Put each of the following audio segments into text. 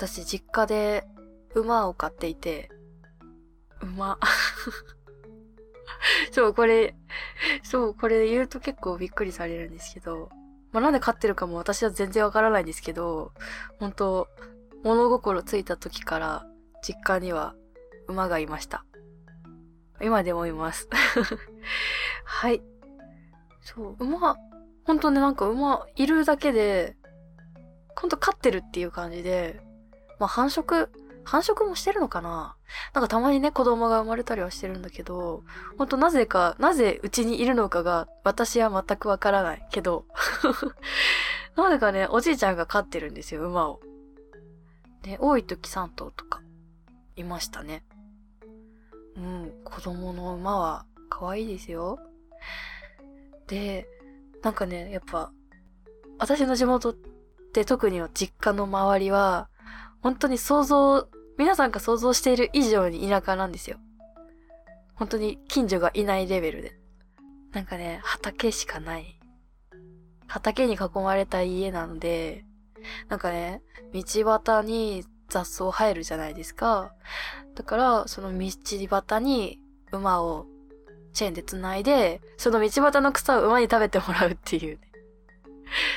私実家で馬を飼っていて、馬。そう、これ、そう、これ言うと結構びっくりされるんですけど、まあ、なんで飼ってるかも私は全然わからないんですけど、本当物心ついた時から実家には馬がいました。今でもいます。はい。そう、馬、本当ね、なんか馬いるだけで、ほんと飼ってるっていう感じで、まあ繁殖、繁殖もしてるのかな？なんかたまにね、子供が生まれたりはしてるんだけど、ほんとなぜか、なぜうちにいるのかが、私は全くわからないけど、なぜかね、おじいちゃんが飼ってるんですよ、馬を。で、多い時3頭とか、いましたね。うん、子供の馬は可愛いですよ。で、なんかね、やっぱ、私の地元って特に実家の周りは、本当に想像、皆さんが想像している以上に田舎なんですよ。本当に近所がいないレベルで。なんかね、畑しかない。畑に囲まれた家なので、なんかね、道端に雑草生えるじゃないですか。だから、その道端に馬をチェーンで繋いで、その道端の草を馬に食べてもらうっていうね。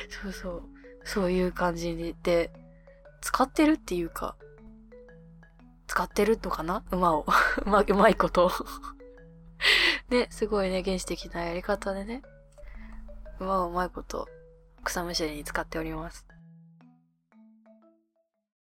そうそう。そういう感じで、使ってるっていうか、使ってるのかな？馬を。うま、うまいこと ね、すごいね、原始的なやり方でね、馬をうまいこと草むしりに使っております。